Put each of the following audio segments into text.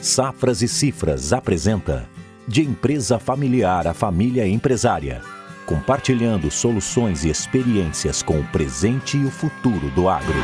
Safras e Cifras apresenta De empresa familiar a família empresária, compartilhando soluções e experiências com o presente e o futuro do agro.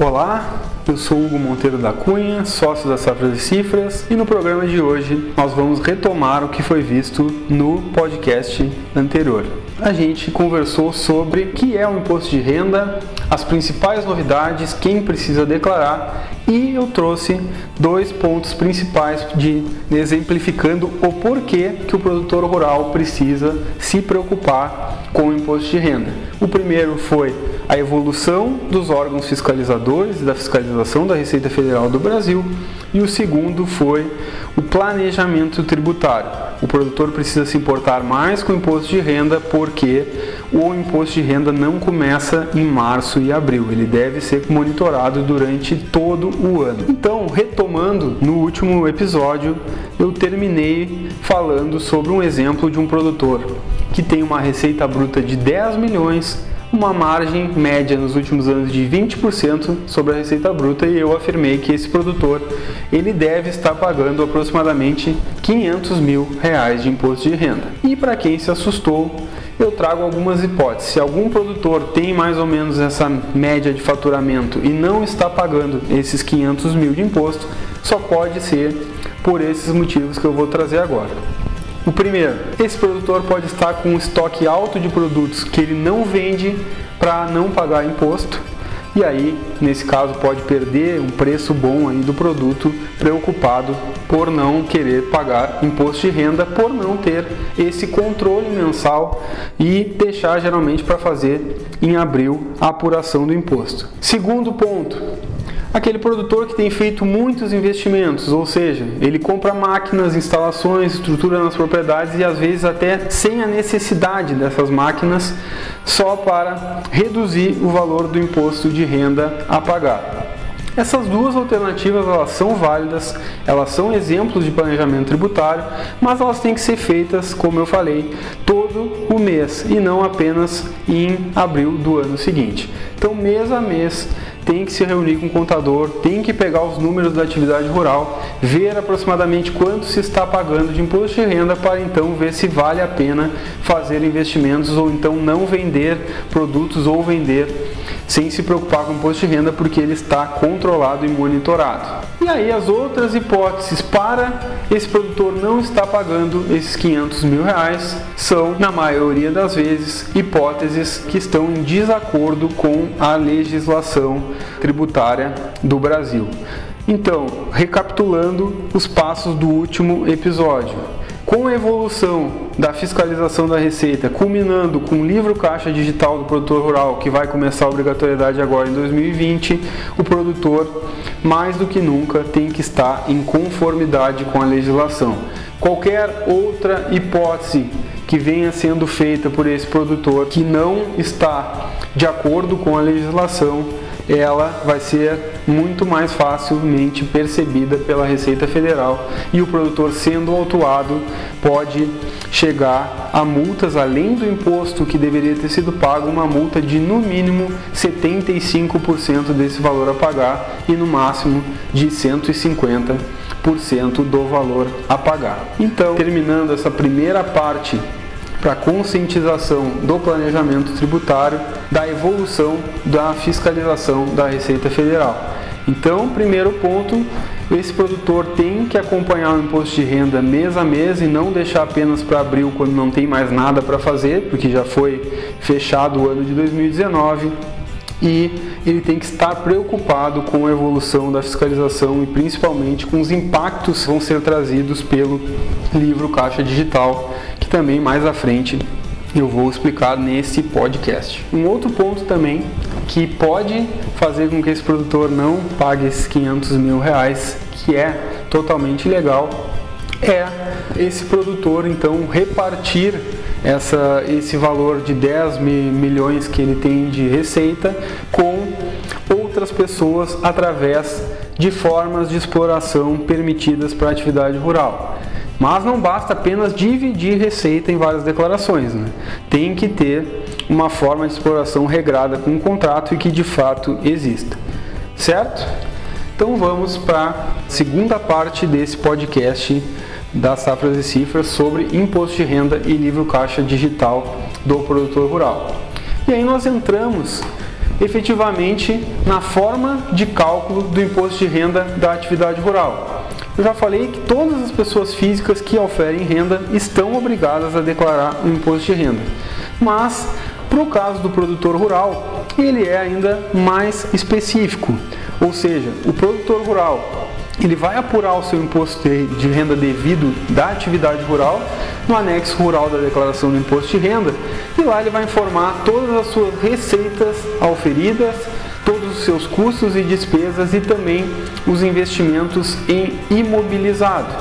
Olá, eu sou Hugo Monteiro da Cunha, sócio da Safras e Cifras, e no programa de hoje nós vamos retomar o que foi visto no podcast anterior. A gente conversou sobre o que é o imposto de renda, as principais novidades, quem precisa declarar e eu trouxe dois pontos principais de exemplificando o porquê que o produtor rural precisa se preocupar com o imposto de renda. O primeiro foi a evolução dos órgãos fiscalizadores e da fiscalização da Receita Federal do Brasil, e o segundo foi o planejamento tributário. O produtor precisa se importar mais com o imposto de renda porque o imposto de renda não começa em março e abril, ele deve ser monitorado durante todo o ano. Então, retomando no último episódio, eu terminei falando sobre um exemplo de um produtor que tem uma receita bruta de 10 milhões uma margem média nos últimos anos de 20% sobre a receita bruta e eu afirmei que esse produtor ele deve estar pagando aproximadamente 500 mil reais de imposto de renda. E para quem se assustou, eu trago algumas hipóteses. Se algum produtor tem mais ou menos essa média de faturamento e não está pagando esses 500 mil de imposto, só pode ser por esses motivos que eu vou trazer agora. O primeiro, esse produtor pode estar com um estoque alto de produtos que ele não vende para não pagar imposto. E aí, nesse caso, pode perder um preço bom aí do produto, preocupado por não querer pagar imposto de renda, por não ter esse controle mensal e deixar geralmente para fazer em abril a apuração do imposto. Segundo ponto, aquele produtor que tem feito muitos investimentos, ou seja, ele compra máquinas, instalações, estrutura nas propriedades e às vezes até sem a necessidade dessas máquinas, só para reduzir o valor do imposto de renda a pagar. Essas duas alternativas elas são válidas, elas são exemplos de planejamento tributário, mas elas têm que ser feitas, como eu falei, todo o mês e não apenas em abril do ano seguinte. Então, mês a mês, tem que se reunir com o contador, tem que pegar os números da atividade rural, ver aproximadamente quanto se está pagando de imposto de renda para então ver se vale a pena fazer investimentos ou então não vender produtos ou vender sem se preocupar com o imposto de renda porque ele está controlado e monitorado. E aí as outras hipóteses para esse produtor não estar pagando esses 500 mil reais são, na maioria das vezes, hipóteses que estão em desacordo com a legislação tributária do Brasil. Então, recapitulando os passos do último episódio. Com a evolução da fiscalização da receita, culminando com o livro caixa digital do produtor rural, que vai começar a obrigatoriedade agora em 2020, o produtor, mais do que nunca, tem que estar em conformidade com a legislação. Qualquer outra hipótese que venha sendo feita por esse produtor que não está de acordo com a legislação ela vai ser muito mais facilmente percebida pela Receita Federal e o produtor sendo autuado pode chegar a multas além do imposto que deveria ter sido pago, uma multa de no mínimo 75% desse valor a pagar e no máximo de 150% do valor a pagar. Então, terminando essa primeira parte para conscientização do planejamento tributário, da evolução da fiscalização da Receita Federal. Então, primeiro ponto, esse produtor tem que acompanhar o imposto de renda mês a mês e não deixar apenas para abril quando não tem mais nada para fazer, porque já foi fechado o ano de 2019 e ele tem que estar preocupado com a evolução da fiscalização e principalmente com os impactos que vão ser trazidos pelo livro Caixa Digital também mais à frente eu vou explicar nesse podcast. Um outro ponto também que pode fazer com que esse produtor não pague esses 500 mil reais, que é totalmente legal, é esse produtor então repartir essa, esse valor de 10 milhões que ele tem de receita com outras pessoas através de formas de exploração permitidas para a atividade rural. Mas não basta apenas dividir receita em várias declarações. Né? Tem que ter uma forma de exploração regrada com um contrato e que de fato exista. Certo? Então vamos para a segunda parte desse podcast das safras e cifras sobre imposto de renda e livro caixa digital do produtor rural. E aí nós entramos efetivamente na forma de cálculo do imposto de renda da atividade rural. Eu já falei que todas as pessoas físicas que oferem renda estão obrigadas a declarar o imposto de renda. Mas, para o caso do produtor rural, ele é ainda mais específico. Ou seja, o produtor rural ele vai apurar o seu imposto de renda devido da atividade rural no anexo rural da declaração do imposto de renda e lá ele vai informar todas as suas receitas auferidas, todos os seus custos e despesas e também os investimentos em imobilizado.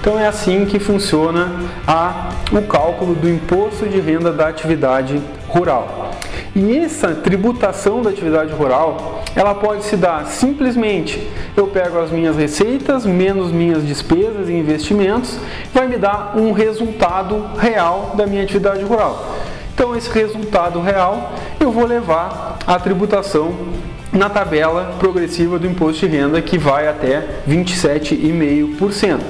Então é assim que funciona a, o cálculo do imposto de renda da atividade rural. E essa tributação da atividade rural, ela pode se dar simplesmente eu pego as minhas receitas menos minhas despesas e investimentos, vai me dar um resultado real da minha atividade rural. Então esse resultado real eu vou levar à tributação na tabela progressiva do imposto de renda que vai até 27,5%.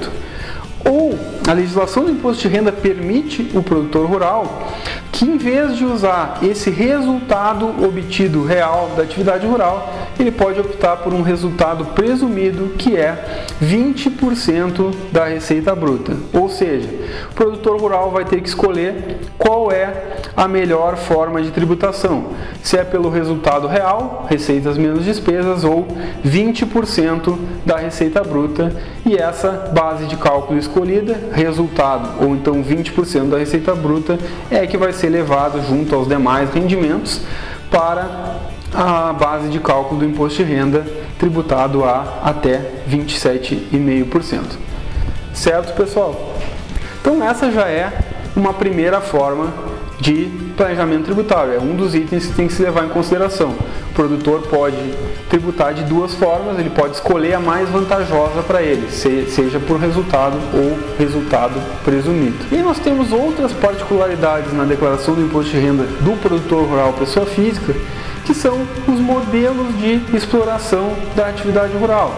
Ou a legislação do imposto de renda permite o produtor rural que, em vez de usar esse resultado obtido real da atividade rural, ele pode optar por um resultado presumido que é 20% da receita bruta. Ou seja, o produtor rural vai ter que escolher qual é a melhor forma de tributação, se é pelo resultado real, receitas menos despesas, ou 20% da receita bruta, e essa base de cálculo escolhida, resultado ou então 20% da receita bruta, é que vai ser levado junto aos demais rendimentos para a base de cálculo do imposto de renda tributado a até 27,5%. Certo, pessoal? Então essa já é uma primeira forma de planejamento tributário. É um dos itens que tem que se levar em consideração. O produtor pode tributar de duas formas, ele pode escolher a mais vantajosa para ele, seja por resultado ou resultado presumido. E nós temos outras particularidades na declaração do imposto de renda do produtor rural pessoa física, que são os modelos de exploração da atividade rural.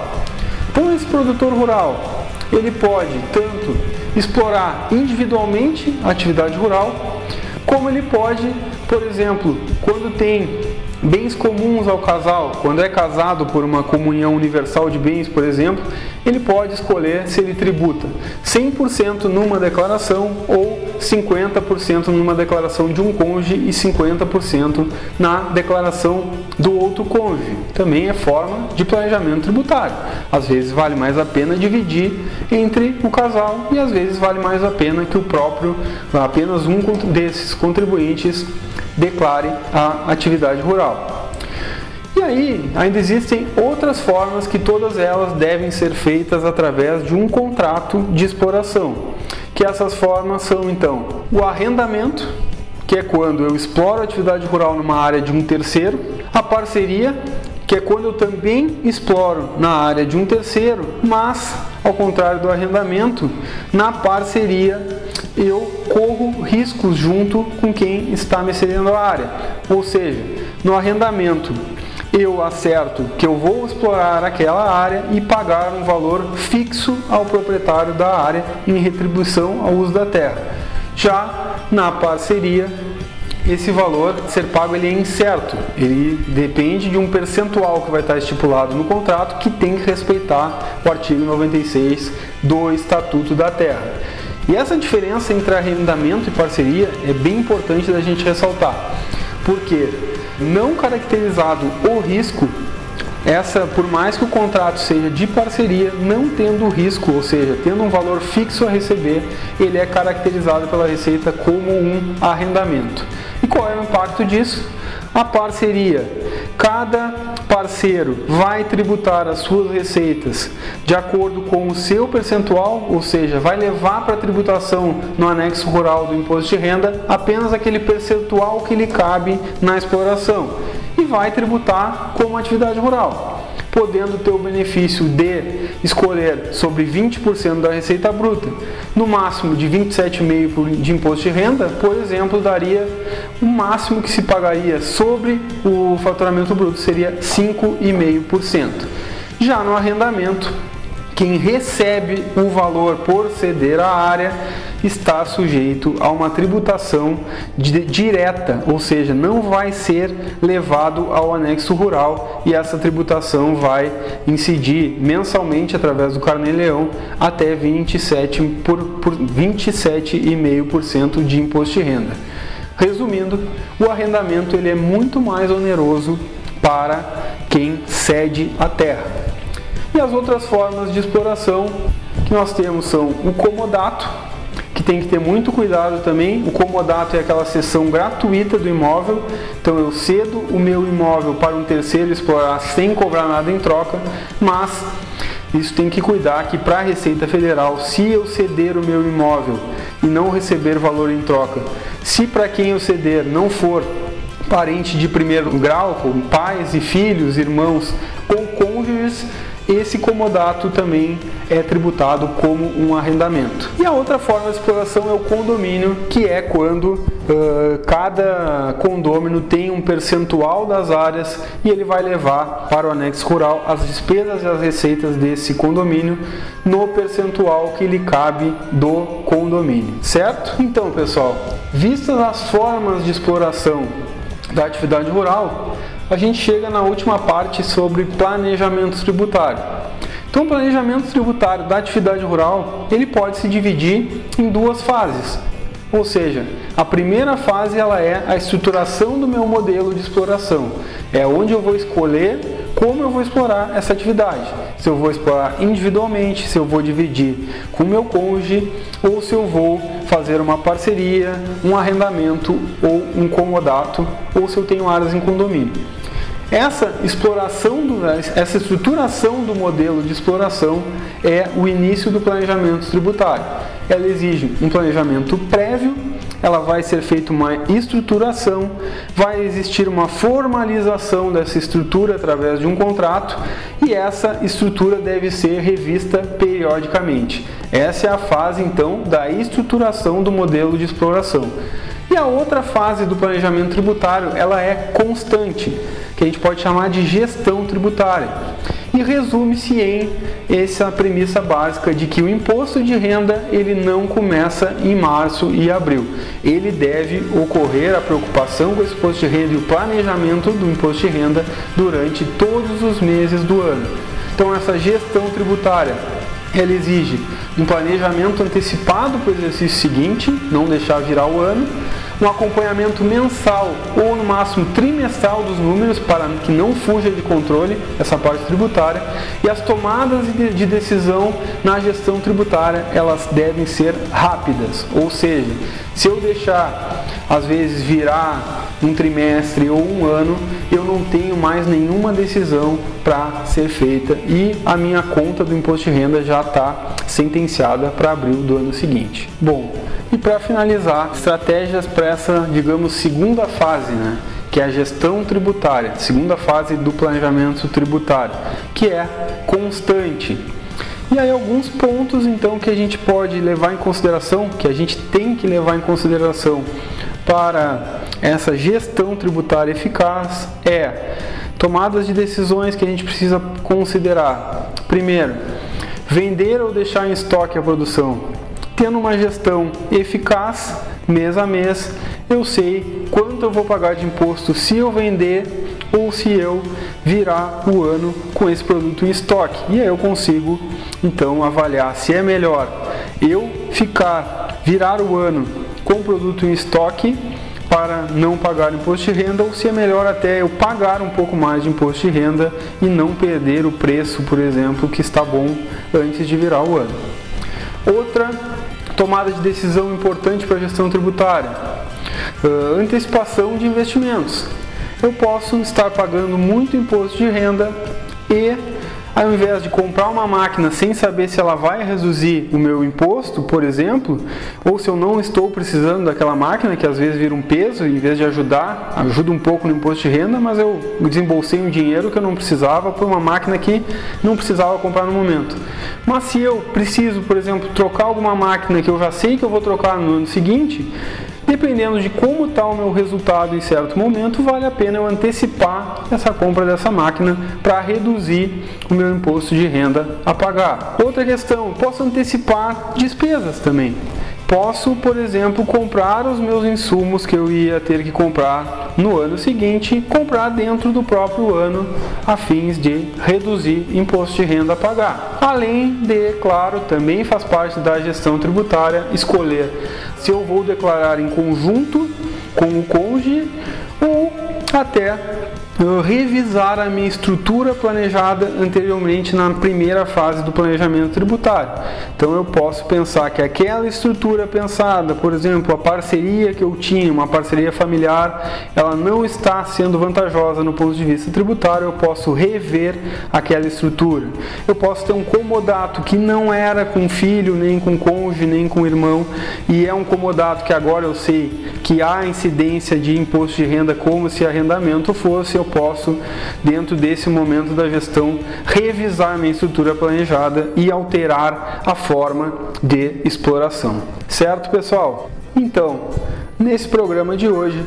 Então esse produtor rural, ele pode tanto explorar individualmente a atividade rural, como ele pode, por exemplo, quando tem bens comuns ao casal, quando é casado por uma comunhão universal de bens, por exemplo, ele pode escolher se ele tributa 100% numa declaração ou 50% numa declaração de um cônjuge e 50% na declaração do outro cônjuge. Também é forma de planejamento tributário. Às vezes vale mais a pena dividir entre o casal e às vezes vale mais a pena que o próprio, apenas um desses contribuintes declare a atividade rural. E aí, ainda existem outras formas que todas elas devem ser feitas através de um contrato de exploração. Que essas formas são então o arrendamento, que é quando eu exploro a atividade rural numa área de um terceiro, a parceria, que é quando eu também exploro na área de um terceiro, mas ao contrário do arrendamento, na parceria eu corro riscos junto com quem está me cedendo a área. Ou seja, no arrendamento eu acerto que eu vou explorar aquela área e pagar um valor fixo ao proprietário da área em retribuição ao uso da terra. Já na parceria, esse valor ser pago ele é incerto, ele depende de um percentual que vai estar estipulado no contrato que tem que respeitar o artigo 96 do Estatuto da Terra. E essa diferença entre arrendamento e parceria é bem importante da gente ressaltar, porque não caracterizado o risco, essa, por mais que o contrato seja de parceria, não tendo risco, ou seja, tendo um valor fixo a receber, ele é caracterizado pela Receita como um arrendamento. E qual é o impacto disso? A parceria. Cada parceiro vai tributar as suas receitas de acordo com o seu percentual, ou seja, vai levar para a tributação no anexo rural do imposto de renda apenas aquele percentual que lhe cabe na exploração e vai tributar como atividade rural podendo ter o benefício de escolher sobre 20% da receita bruta, no máximo de 27,5% de imposto de renda, por exemplo, daria o máximo que se pagaria sobre o faturamento bruto seria 5,5%. Já no arrendamento, quem recebe o valor por ceder a área está sujeito a uma tributação direta, ou seja, não vai ser levado ao anexo rural e essa tributação vai incidir mensalmente através do Carnê-Leão até 27 por, por 27,5% de imposto de renda. Resumindo, o arrendamento ele é muito mais oneroso para quem cede a terra. E as outras formas de exploração que nós temos são o comodato, que tem que ter muito cuidado também. O comodato é aquela cessão gratuita do imóvel, então eu cedo o meu imóvel para um terceiro explorar sem cobrar nada em troca, mas isso tem que cuidar que para a Receita Federal, se eu ceder o meu imóvel e não receber valor em troca, se para quem eu ceder não for parente de primeiro grau, como pais e filhos, irmãos ou cônjuges, esse comodato também é tributado como um arrendamento. E a outra forma de exploração é o condomínio, que é quando uh, cada condômino tem um percentual das áreas e ele vai levar para o anexo rural as despesas e as receitas desse condomínio no percentual que lhe cabe do condomínio, certo? Então, pessoal, vistas as formas de exploração da atividade rural, a gente chega na última parte sobre planejamento tributário. Então, o planejamento tributário da atividade rural ele pode se dividir em duas fases. Ou seja, a primeira fase ela é a estruturação do meu modelo de exploração. É onde eu vou escolher como eu vou explorar essa atividade. Se eu vou explorar individualmente, se eu vou dividir com o meu cônjuge ou se eu vou fazer uma parceria, um arrendamento ou um comodato ou se eu tenho áreas em condomínio. Essa exploração, do, essa estruturação do modelo de exploração é o início do planejamento tributário. Ela exige um planejamento prévio, ela vai ser feita uma estruturação, vai existir uma formalização dessa estrutura através de um contrato e essa estrutura deve ser revista periodicamente. Essa é a fase então da estruturação do modelo de exploração. E a outra fase do planejamento tributário, ela é constante que a gente pode chamar de gestão tributária. E resume-se em essa premissa básica de que o imposto de renda ele não começa em março e abril. Ele deve ocorrer a preocupação com esse imposto de renda e o planejamento do imposto de renda durante todos os meses do ano. Então essa gestão tributária ela exige um planejamento antecipado para o exercício seguinte, não deixar virar o ano, um acompanhamento mensal ou no máximo trimestral dos números para que não fuja de controle essa parte tributária e as tomadas de decisão na gestão tributária elas devem ser rápidas, ou seja, se eu deixar às vezes virar um trimestre ou um ano, eu não tenho mais nenhuma decisão para ser feita e a minha conta do imposto de renda já está sentenciada para abril do ano seguinte. Bom, e para finalizar, estratégias para essa, digamos, segunda fase, né? que é a gestão tributária, segunda fase do planejamento tributário, que é constante. E aí alguns pontos então que a gente pode levar em consideração, que a gente tem que levar em consideração para essa gestão tributária eficaz é tomadas de decisões que a gente precisa considerar. Primeiro, vender ou deixar em estoque a produção tendo uma gestão eficaz mês a mês, eu sei quanto eu vou pagar de imposto se eu vender ou se eu virar o ano com esse produto em estoque. E aí eu consigo então avaliar se é melhor eu ficar virar o ano com o produto em estoque para não pagar imposto de renda ou se é melhor até eu pagar um pouco mais de imposto de renda e não perder o preço, por exemplo, que está bom antes de virar o ano. Outra tomada de decisão importante para a gestão tributária, uh, antecipação de investimentos. Eu posso estar pagando muito imposto de renda e ao invés de comprar uma máquina sem saber se ela vai reduzir o meu imposto, por exemplo, ou se eu não estou precisando daquela máquina, que às vezes vira um peso, em vez de ajudar, ajuda um pouco no imposto de renda, mas eu desembolsei um dinheiro que eu não precisava por uma máquina que não precisava comprar no momento. Mas se eu preciso, por exemplo, trocar alguma máquina que eu já sei que eu vou trocar no ano seguinte, dependendo de como está o meu resultado em certo momento, vale a pena eu antecipar essa compra dessa máquina para reduzir o meu imposto de renda a pagar. Outra questão, posso antecipar despesas também posso, por exemplo, comprar os meus insumos que eu ia ter que comprar no ano seguinte, comprar dentro do próprio ano, a fins de reduzir imposto de renda a pagar. Além de, claro, também faz parte da gestão tributária escolher se eu vou declarar em conjunto com o cônjuge ou até revisar a minha estrutura planejada anteriormente na primeira fase do planejamento tributário. Então eu posso pensar que aquela estrutura pensada, por exemplo, a parceria que eu tinha, uma parceria familiar, ela não está sendo vantajosa no ponto de vista tributário, eu posso rever aquela estrutura. Eu posso ter um comodato que não era com filho, nem com cônjuge, nem com irmão, e é um comodato que agora eu sei que há incidência de imposto de renda como se arrendamento fosse, eu posso, dentro desse momento da gestão, revisar minha estrutura planejada e alterar a forma de exploração. Certo, pessoal? Então, nesse programa de hoje,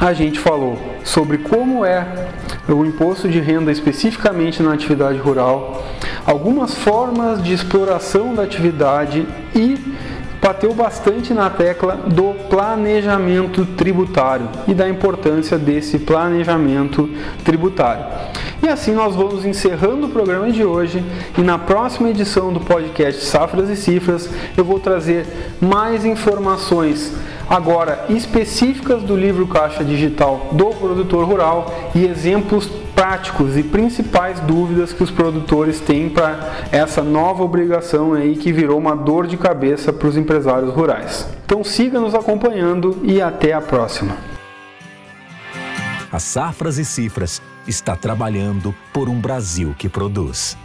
a gente falou sobre como é o imposto de renda especificamente na atividade rural, algumas formas de exploração da atividade e bateu bastante na tecla do planejamento tributário e da importância desse planejamento tributário. E assim nós vamos encerrando o programa de hoje e na próxima edição do podcast Safras e Cifras eu vou trazer mais informações agora específicas do livro Caixa Digital do produtor rural e exemplos práticos e principais dúvidas que os produtores têm para essa nova obrigação aí que virou uma dor de cabeça para os empresários rurais. Então siga nos acompanhando e até a próxima. A Safras e Cifras está trabalhando por um Brasil que produz.